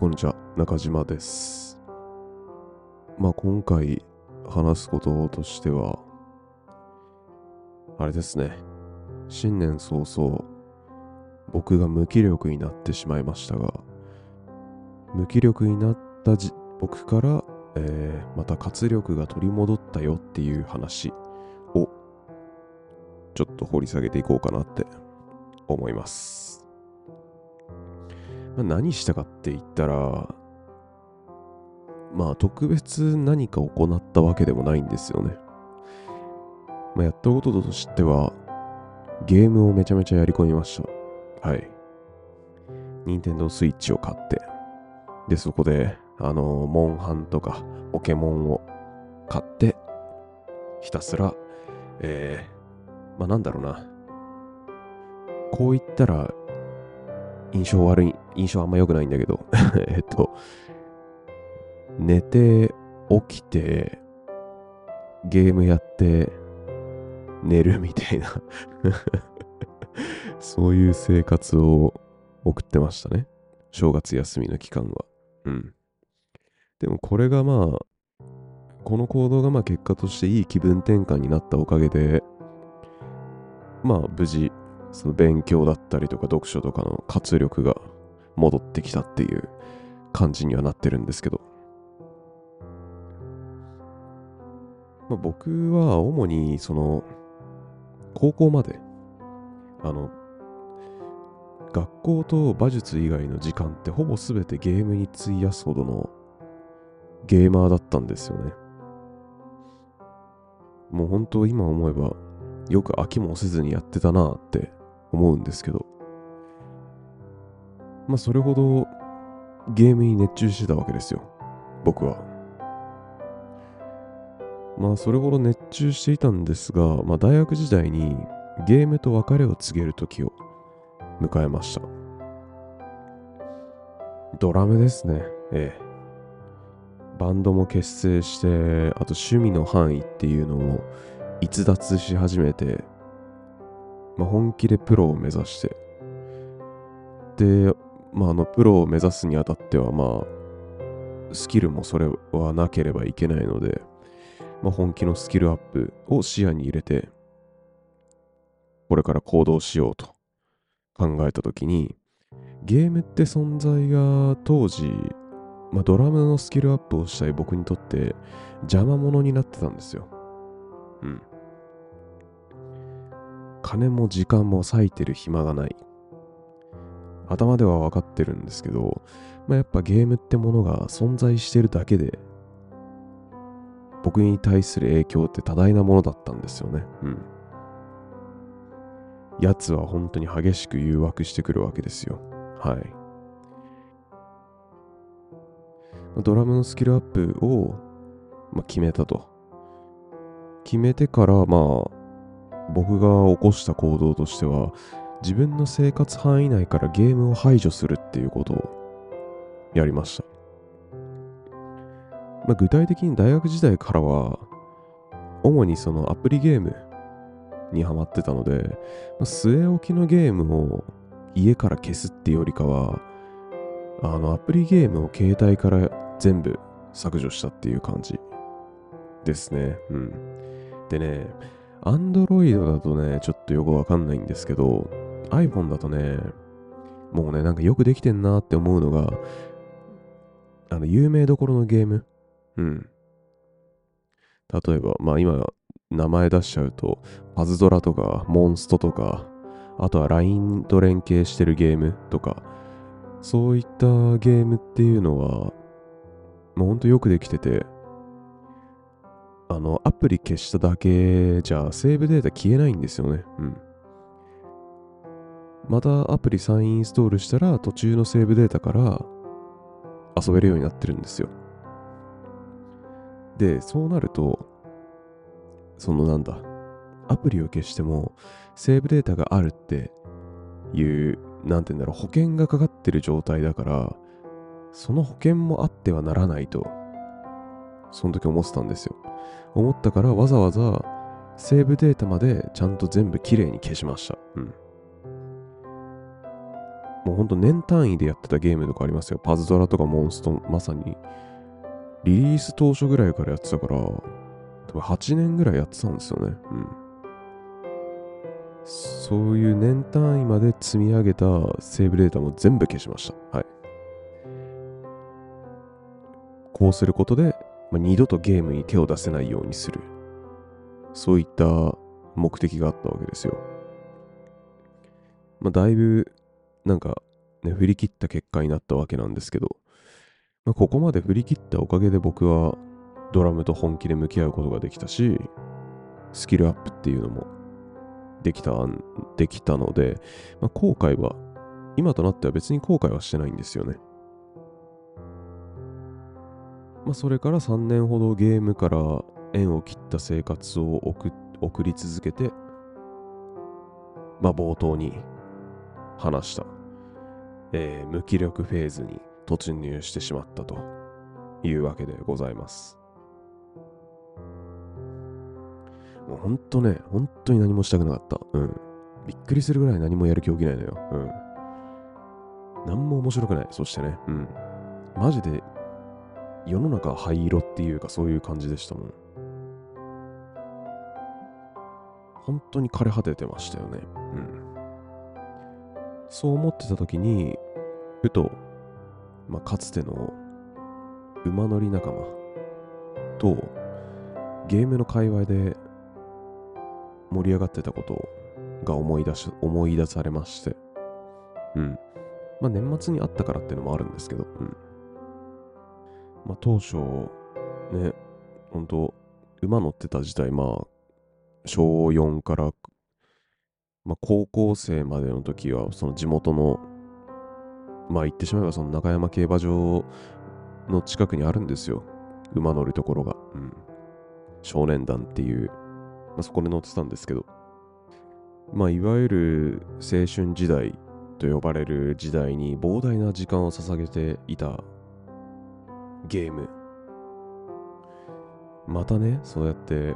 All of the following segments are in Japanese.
こんにちは、中島です。まあ今回話すこととしては、あれですね、新年早々、僕が無気力になってしまいましたが、無気力になったじ僕から、えーまた活力が取り戻ったよっていう話を、ちょっと掘り下げていこうかなって思います。まあ、何したかって言ったら、まあ特別何か行ったわけでもないんですよね。まあ、やったこととしては、ゲームをめちゃめちゃやり込みました。はい。任天堂スイッチを買って、で、そこで、あの、モンハンとか、ポケモンを買って、ひたすら、えー、まあなんだろうな。こう言ったら、印象悪い、印象あんま良くないんだけど、えっと、寝て、起きて、ゲームやって、寝るみたいな そういう生活を送ってましたね。正月休みの期間は。うん。でもこれがまあ、この行動がまあ結果としていい気分転換になったおかげで、まあ無事、その勉強だったりとか読書とかの活力が戻ってきたっていう感じにはなってるんですけど。まあ、僕は主にその高校まであの学校と馬術以外の時間ってほぼ全てゲームに費やすほどのゲーマーだったんですよね。もう本当今思えばよく飽きもせずにやってたなって思うんですけど。まあそれほどゲームに熱中してたわけですよ。僕は。まあそれほど熱中していたんですが、まあ大学時代にゲームと別れを告げる時を迎えました。ドラムですね。ええ。バンドも結成して、あと趣味の範囲っていうのを逸脱し始めて、まあ、本気でプロを目指して、で、まあ、あの、プロを目指すにあたっては、まあ、スキルもそれはなければいけないので、まあ、本気のスキルアップを視野に入れて、これから行動しようと考えたときに、ゲームって存在が当時、まあ、ドラムのスキルアップをしたい僕にとって邪魔者になってたんですよ。うん。金も時間も割いてる暇がない。頭では分かってるんですけど、まあ、やっぱゲームってものが存在してるだけで、僕に対する影響って多大なものだったんですよね。うん。奴は本当に激しく誘惑してくるわけですよ。はい。ドラムのスキルアップを、まあ、決めたと。決めてから、まあ、僕が起こした行動としては、自分の生活範囲内からゲームを排除するっていうことをやりました。まあ、具体的に大学時代からは、主にそのアプリゲームにハマってたので、まあ、据え置きのゲームを家から消すっていうよりかは、あの、アプリゲームを携帯から全部削除したっていう感じですね。うん。でね、Android だとね、ちょっとよくわかんないんですけど、iPhone だとね、もうね、なんかよくできてんなって思うのが、あの、有名どころのゲーム。うん。例えば、まあ今、名前出しちゃうと、パズドラとか、モンストとか、あとは LINE と連携してるゲームとか、そういったゲームっていうのは、もうほんとよくできてて、あの、アプリ消しただけじゃセーブデータ消えないんですよね。うん。またアプリ再インストールしたら途中のセーブデータから遊べるようになってるんですよ。で、そうなると、そのなんだ、アプリを消してもセーブデータがあるっていう、なんて言うんだろう、保険がかかってる状態だから、その保険もあってはならないと、その時思ってたんですよ。思ったからわざわざセーブデータまでちゃんと全部きれいに消しました。うん。もうほんと年単位でやってたゲームとかありますよ。パズドラとかモンスト、まさに、リリース当初ぐらいからやってたから、多分8年ぐらいやってたんですよね。うん。そういう年単位まで積み上げたセーブデータも全部消しました。はい。こうすることで、まあ、二度とゲームに手を出せないようにする。そういった目的があったわけですよ。まあ、だいぶ、なんか、ね、振り切った結果になったわけなんですけど、まあ、ここまで振り切ったおかげで僕はドラムと本気で向き合うことができたし、スキルアップっていうのもできた、できたので、まあ、後悔は、今となっては別に後悔はしてないんですよね。まあ、それから3年ほどゲームから縁を切った生活を送り続けて、まあ、冒頭に話した、えー、無気力フェーズに突入してしまったというわけでございます。もうほんとね、本当に何もしたくなかった。うん。びっくりするぐらい何もやる気起きないのよ。うん。何も面白くない。そしてね、うん。マジで世の中灰色っていうかそういう感じでしたもん。本当に枯れ果ててましたよね。うん。そう思ってた時に、ふと、まあ、かつての馬乗り仲間とゲームの界隈で盛り上がってたことが思い出し、思い出されまして。うん。まあ年末にあったからっていうのもあるんですけど、うん。まあ、当初、ね、本当馬乗ってた時代、まあ、小4から、まあ、高校生までの時は、その地元の、まあ、言ってしまえば、その中山競馬場の近くにあるんですよ。馬乗るところが。うん。少年団っていう、まあ、そこで乗ってたんですけど、まあ、いわゆる青春時代と呼ばれる時代に膨大な時間を捧げていたゲーム。またね、そうやって、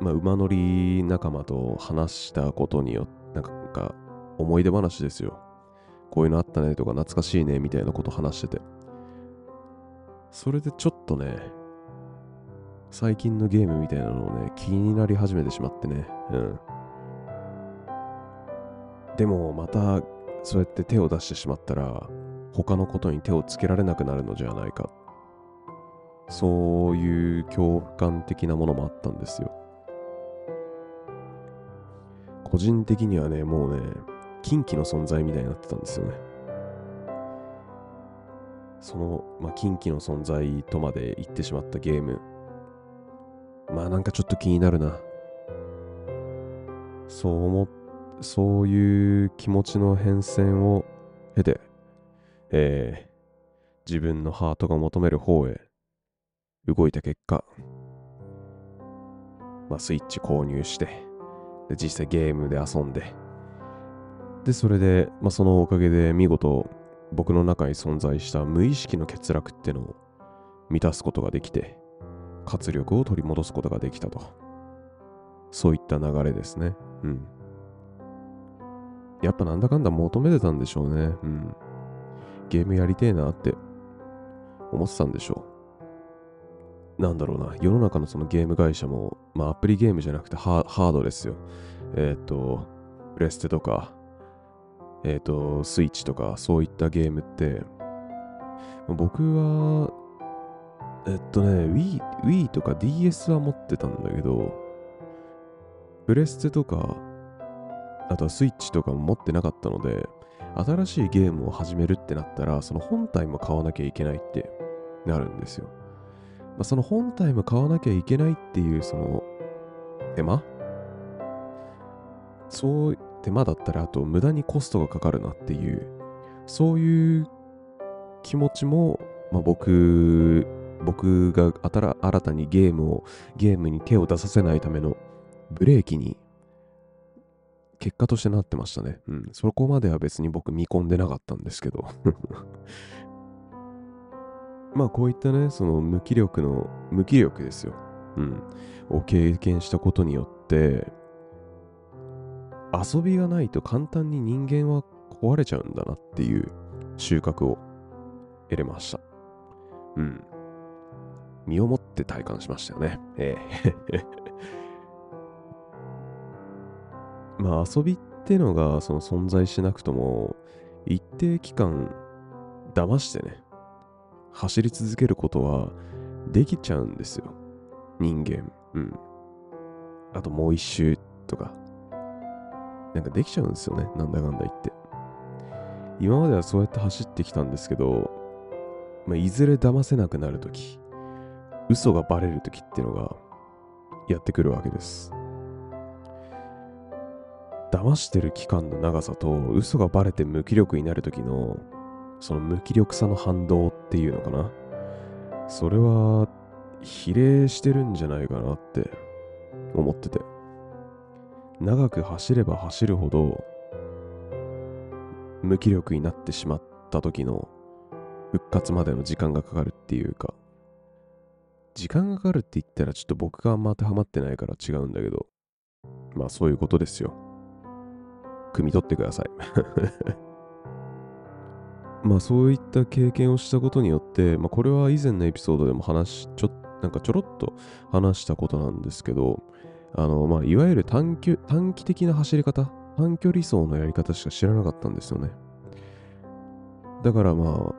まあ、馬乗り仲間と話したことによって、なんか、思い出話ですよ。こういうのあったねとか、懐かしいねみたいなこと話してて。それでちょっとね、最近のゲームみたいなのをね、気になり始めてしまってね。うん。でも、また、そうやって手を出してしまったら、他のことに手をつけられなくなるのじゃないか。そういう恐怖感的なものもあったんですよ。個人的にはね、もうね、近畿の存在みたいになってたんですよね。その、まあ、近畿の存在とまで言ってしまったゲーム。まあなんかちょっと気になるな。そう思っ、そういう気持ちの変遷を経て、えー、自分のハートが求める方へ動いた結果、まあ、スイッチ購入して、で実際ゲームで遊んで、で、それで、まあ、そのおかげで見事僕の中に存在した無意識の欠落ってのを満たすことができて、活力を取り戻すことができたと。そういった流れですね。うん。やっぱなんだかんだ求めてたんでしょうね。うん。ゲームやりてえなって思ってたんでしょう。なんだろうな、世の中のそのゲーム会社も、まあアプリゲームじゃなくてハードですよ。えっ、ー、と、プレステとか、えっ、ー、と、スイッチとか、そういったゲームって、僕は、えっとね、Wii, Wii とか DS は持ってたんだけど、プレステとか、あとはスイッチとかも持ってなかったので、新しいゲームを始めるってなったら、その本体も買わなきゃいけないってなるんですよ。まあ、その本体も買わなきゃいけないっていうその手間？そう手間だったらあと無駄にコストがかかるなっていうそういう気持ちも、まあ、僕僕が新たにゲームをゲームに手を出させないためのブレーキに結果としてなってましたね。うん。そこまでは別に僕見込んでなかったんですけど まあこういったね、その無気力の、無気力ですよ。うん。を経験したことによって、遊びがないと簡単に人間は壊れちゃうんだなっていう収穫を得れました。うん。身をもって体感しましたよね。ええまあ遊びってのがその存在しなくとも、一定期間騙してね、走り続けることはできちゃうんですよ。人間。うん。あともう一周とか。なんかできちゃうんですよね。なんだかんだ言って。今まではそうやって走ってきたんですけど、まあ、いずれ騙せなくなるとき、嘘がバレるときってのがやってくるわけです。騙してる期間の長さと嘘がバレて無気力になるときのその無気力さの反動っていうのかな。それは比例してるんじゃないかなって思ってて。長く走れば走るほど無気力になってしまった時の復活までの時間がかかるっていうか、時間がかかるって言ったらちょっと僕があんま当てはまってないから違うんだけど、まあそういうことですよ。汲み取ってください。まあそういった経験をしたことによって、まあこれは以前のエピソードでも話ちょ、なんかちょろっと話したことなんですけど、あの、まあいわゆる短期短期的な走り方、短距離走のやり方しか知らなかったんですよね。だからまあ、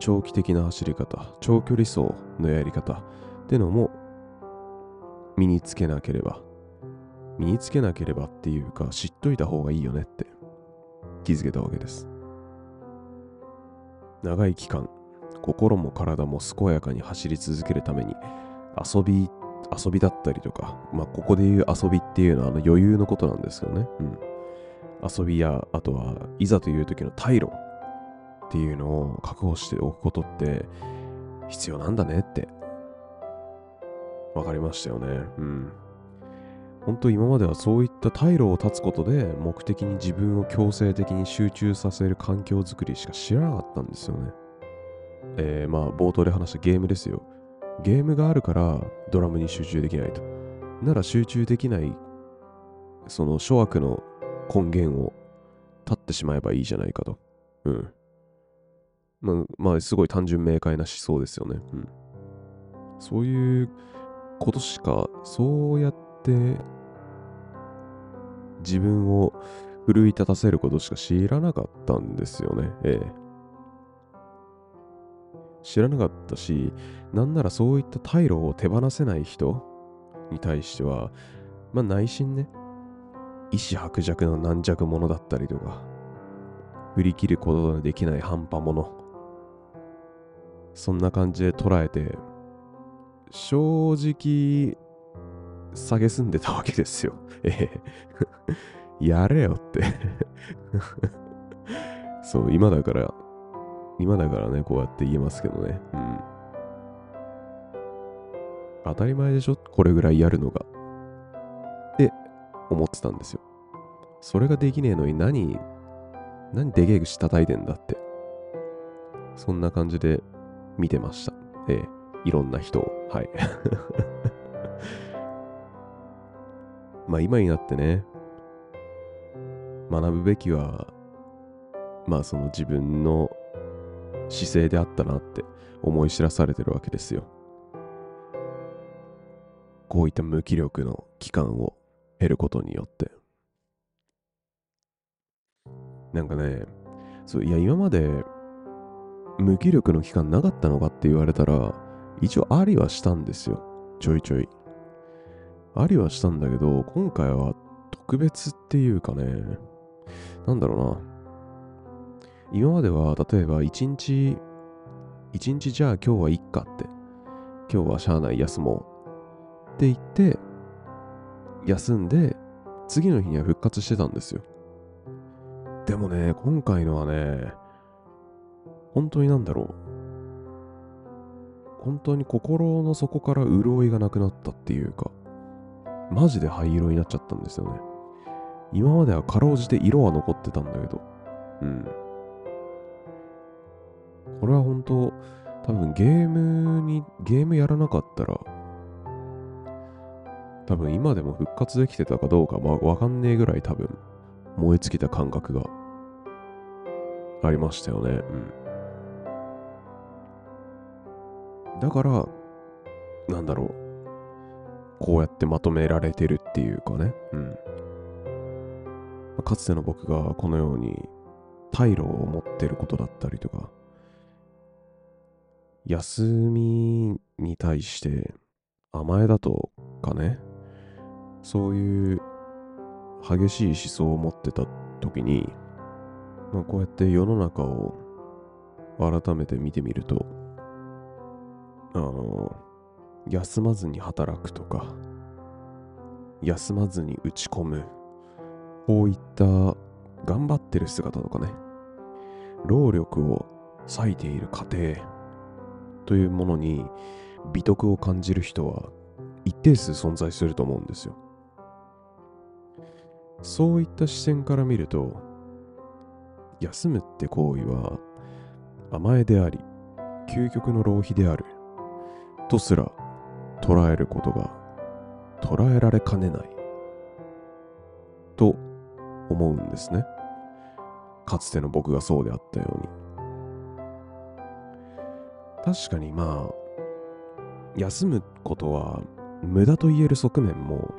長期的な走り方、長距離走のやり方ってのも身につけなければ、身につけなければっていうか知っといた方がいいよねって気づけたわけです。長い期間、心も体も健やかに走り続けるために遊び、遊びだったりとか、まあここで言う遊びっていうのはあの余裕のことなんですよね。うん。遊びや、あとはいざという時の退路っていうのを確保しておくことって必要なんだねって分かりましたよね。うん。本当今まではそういった退路を断つことで目的に自分を強制的に集中させる環境づくりしか知らなかったんですよね。えー、まあ冒頭で話したゲームですよ。ゲームがあるからドラムに集中できないと。なら集中できないその諸悪の根源を断ってしまえばいいじゃないかと。うん。まあ、まあ、すごい単純明快な思想ですよね。うん。そういうことしか、そうやって自分を奮い立たせることしか知らなかったんですよね。ええ。知らなかったし、なんならそういった退路を手放せない人に対しては、まあ内心ね、意志薄弱の軟弱者だったりとか、振り切ることのできない半端者、そんな感じで捉えて、正直、下げすんでたわけですよ。ええ。やれよってそう、今だから、今だからね、こうやって言えますけどね。うん。当たり前でしょ？これぐらいやるのが。って思ってたんですよ。それができねえのに何、何でけえ口叩いてんだって。そんな感じで見てました。ええ、いろんな人を。はい。まあ今になってね、学ぶべきは、まあその自分の姿勢であったなって思い知らされてるわけですよ。こういった無気力の期間を経ることによって。なんかね、そういや今まで無気力の期間なかったのかって言われたら、一応ありはしたんですよ。ちょいちょい。ありはしたんだけど、今回は特別っていうかね、なんだろうな。今までは、例えば一日、一日じゃあ今日はいっかって、今日はしゃあない休もうって言って、休んで、次の日には復活してたんですよ。でもね、今回のはね、本当になんだろう。本当に心の底から潤いがなくなったっていうか、マジで灰色になっちゃったんですよね。今まではかろうじて色は残ってたんだけど、うん。これは本当、多分ゲームに、ゲームやらなかったら、多分今でも復活できてたかどうか、まあわかんねえぐらい多分燃え尽きた感覚がありましたよね。うん。だから、なんだろう。こうやってまとめられてるっていうかね。うん。かつての僕がこのように退路を持ってることだったりとか、休みに対して甘えだとかね、そういう激しい思想を持ってた時に、まあ、こうやって世の中を改めて見てみると、あの、休まずに働くとか、休まずに打ち込む、こういった頑張ってる姿とかね、労力を割いている過程というものに美徳を感じる人は一定数存在すると思うんですよ。そういった視線から見ると、休むって行為は甘えであり、究極の浪費である、とすら捉えることが捉えられかねない、と思うんですね。かつての僕がそうであったように。確かにまあ、休むことは無駄と言える側面も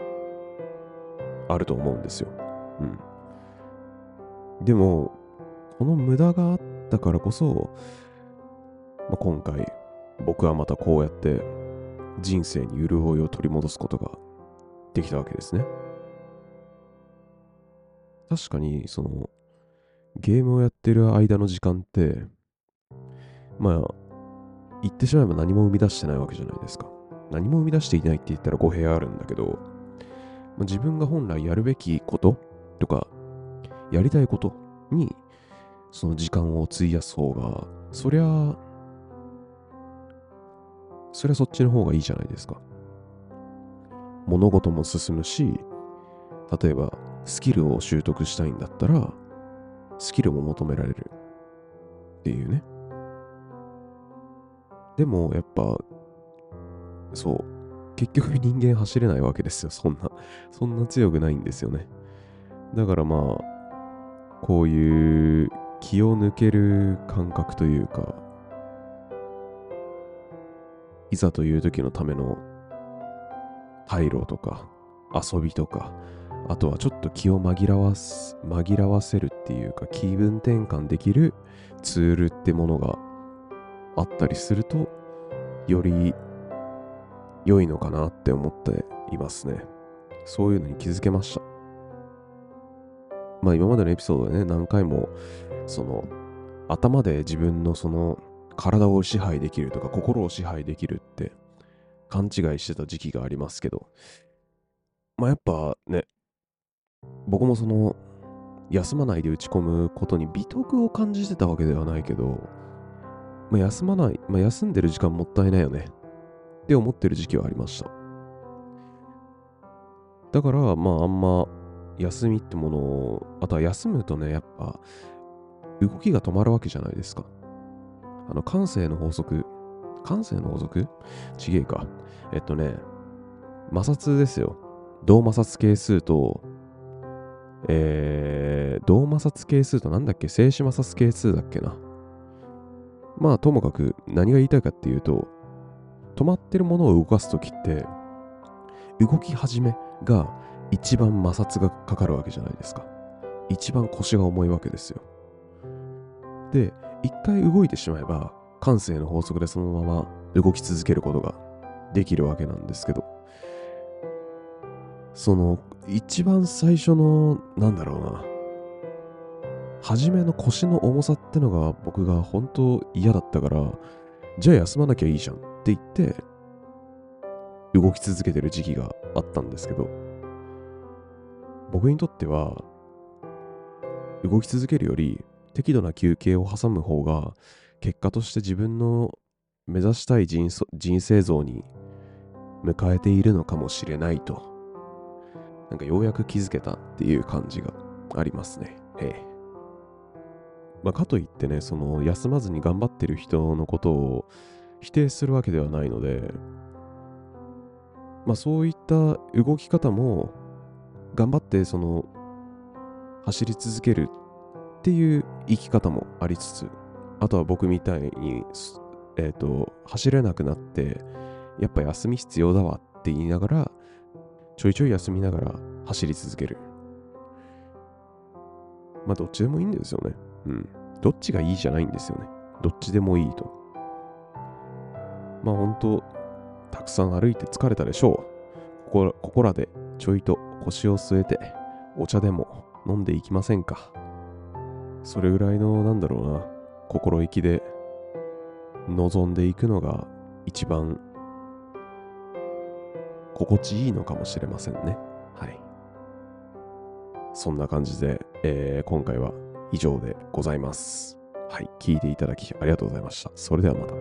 あると思うんですよ。うん。でも、この無駄があったからこそ、まあ、今回、僕はまたこうやって人生に潤いを取り戻すことができたわけですね。確かに、その、ゲームをやってる間の時間って、まあ、言ってしまえば何も生み出してないわけじゃないですか。何も生み出していないって言ったら語弊あるんだけど、まあ、自分が本来やるべきこととか、やりたいことに、その時間を費やす方が、そりゃあ、そりゃそっちの方がいいじゃないですか。物事も進むし、例えばスキルを習得したいんだったら、スキルも求められるっていうね。でも、やっぱ、そう、結局人間走れないわけですよ、そんな。そんな強くないんですよね。だからまあ、こういう気を抜ける感覚というか、いざという時のための退路とか遊びとか、あとはちょっと気を紛らわす、紛らわせるっていうか気分転換できるツールってものがあったりすると、より良いのかなって思っていますね。そういうのに気づけました。まあ今までのエピソードでね、何回も、その、頭で自分のその体を支配できるとか心を支配できるって勘違いしてた時期がありますけど、まあやっぱね、僕もその休まないで打ち込むことに美徳を感じてたわけではないけど、まあ、休まない、まあ、休んでる時間もったいないよねって思ってる時期はありました。だから、まああんま休みってものを、あとは休むとね、やっぱ動きが止まるわけじゃないですか。あの、感性の法則、感性の法則？ちげえか。えっとね、摩擦ですよ。同摩擦係数と、えー、同摩擦係数となんだっけ？静止摩擦係数だっけな。まあ、ともかく何が言いたいかっていうと、止まってるものを動かすときって、動き始めが一番摩擦がかかるわけじゃないですか。一番腰が重いわけですよ。で、一回動いてしまえば、感性の法則でそのまま動き続けることができるわけなんですけど、その、一番最初の、なんだろうな、初めの腰の重さってのが僕が本当嫌だったから、じゃあ休まなきゃいいじゃんって言って、動き続けてる時期があったんですけど、僕にとっては、動き続けるより適度な休憩を挟む方が、結果として自分の目指したい人生像に迎えているのかもしれないと、なんかようやく気づけたっていう感じがありますね。ええ。まあ、かといってね、その休まずに頑張ってる人のことを否定するわけではないので、まあ、そういった動き方も頑張ってその走り続けるっていう生き方もありつつ、あとは僕みたいに、えっ、ー、と、走れなくなって、やっぱ休み必要だわって言いながら、ちょいちょい休みながら走り続ける。まあ、どっちでもいいんですよね。うん。どっちがいいじゃないんですよね。どっちでもいいと。まあ、本当たくさん歩いて疲れたでしょう。ここらでちょいと腰を据えて、お茶でも飲んでいきませんか。それぐらいのなんだろうな心意気で望んでいくのが一番心地いいのかもしれませんね。はい。そんな感じで、えー、今回は以上でございます。はい。聞いていただきありがとうございました。それではまた。